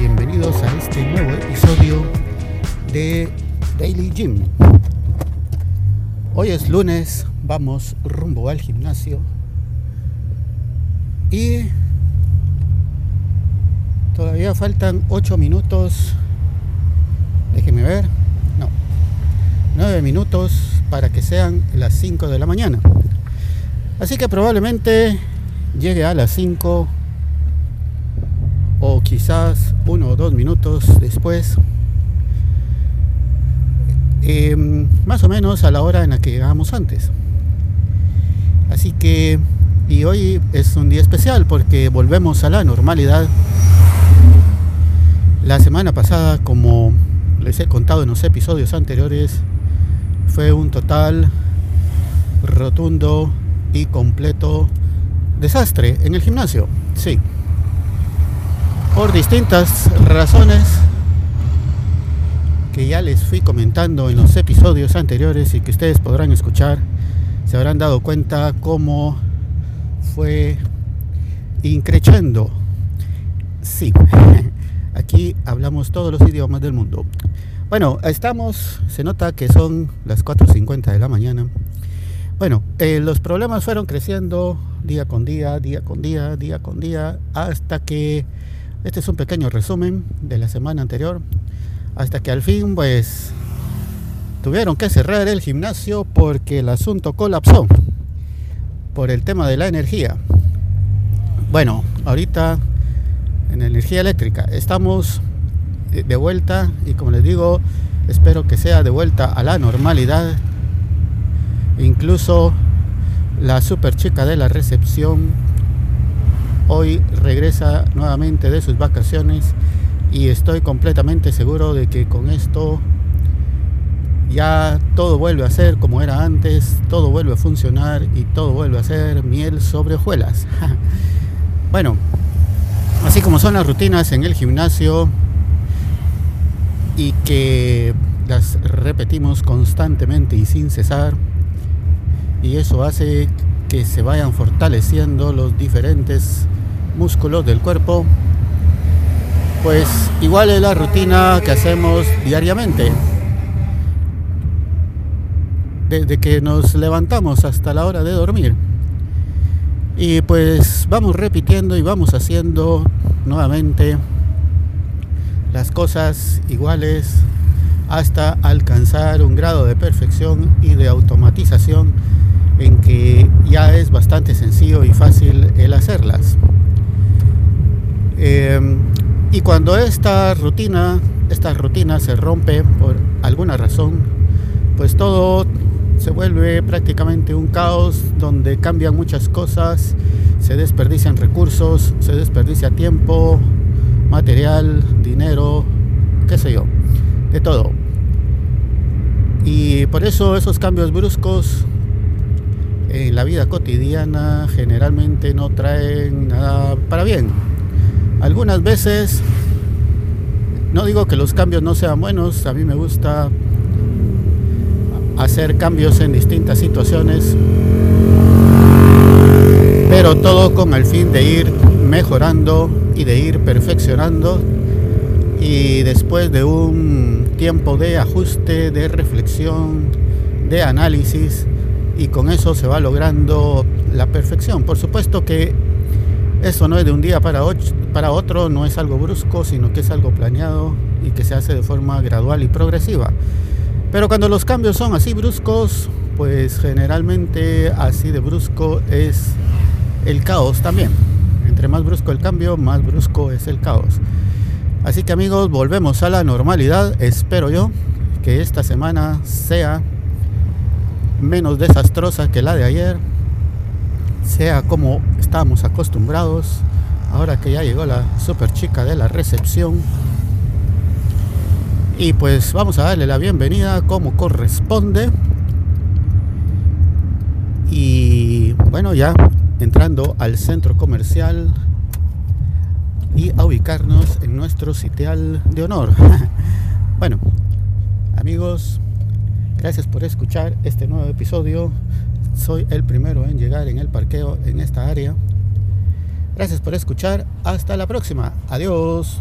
bienvenidos a este nuevo episodio de Daily Gym. Hoy es lunes, vamos rumbo al gimnasio. Y todavía faltan 8 minutos, déjenme ver, no, 9 minutos para que sean las 5 de la mañana. Así que probablemente llegue a las 5 o quizás uno o dos minutos después, em, más o menos a la hora en la que llegamos antes. Así que, y hoy es un día especial porque volvemos a la normalidad. La semana pasada, como les he contado en los episodios anteriores, fue un total rotundo y completo desastre en el gimnasio. Sí, por distintas razones que ya les fui comentando en los episodios anteriores y que ustedes podrán escuchar, se habrán dado cuenta cómo fue increchando. Sí, aquí hablamos todos los idiomas del mundo. Bueno, estamos, se nota que son las 4.50 de la mañana. Bueno, eh, los problemas fueron creciendo día con día, día con día, día con día, hasta que este es un pequeño resumen de la semana anterior. Hasta que al fin, pues, tuvieron que cerrar el gimnasio porque el asunto colapsó por el tema de la energía. Bueno, ahorita en energía eléctrica estamos de vuelta y como les digo, espero que sea de vuelta a la normalidad. Incluso la super chica de la recepción hoy regresa nuevamente de sus vacaciones y estoy completamente seguro de que con esto ya todo vuelve a ser como era antes, todo vuelve a funcionar y todo vuelve a ser miel sobre hojuelas. bueno, así como son las rutinas en el gimnasio y que las repetimos constantemente y sin cesar, y eso hace que se vayan fortaleciendo los diferentes músculos del cuerpo, pues igual es la rutina que hacemos diariamente. Desde que nos levantamos hasta la hora de dormir. Y pues vamos repitiendo y vamos haciendo nuevamente las cosas iguales hasta alcanzar un grado de perfección y de automatización en que ya es bastante sencillo y fácil el hacerlas. Em, y cuando esta rutina, esta rutina se rompe por alguna razón, pues todo se vuelve prácticamente un caos donde cambian muchas cosas, se desperdician recursos, se desperdicia tiempo, material, dinero, qué sé yo, de todo. Y por eso esos cambios bruscos en la vida cotidiana generalmente no traen nada para bien. Algunas veces, no digo que los cambios no sean buenos, a mí me gusta hacer cambios en distintas situaciones, pero todo con el fin de ir mejorando y de ir perfeccionando y después de un tiempo de ajuste, de reflexión, de análisis y con eso se va logrando la perfección. Por supuesto que eso no es de un día para, otro, no es algo brusco, sino que es algo planeado y que se hace de forma gradual y progresiva. Pero cuando los cambios son así bruscos, pues generalmente así de brusco es el caos también. Entre más brusco el cambio, más brusco es el caos. Así que amigos, volvemos a la normalidad. Espero yo que esta semana sea menos desastrosa que la de ayer sea como estábamos acostumbrados, ahora que ya llegó la super chica de la recepción. Y pues vamos a darle la bienvenida como corresponde. Y bueno, ya entrando al centro comercial y a ubicarnos en nuestro sitial de honor. bueno, amigos, gracias por escuchar este nuevo episodio soy el primero en llegar en el parqueo en esta área. Gracias por escuchar. Hasta la próxima. Adiós.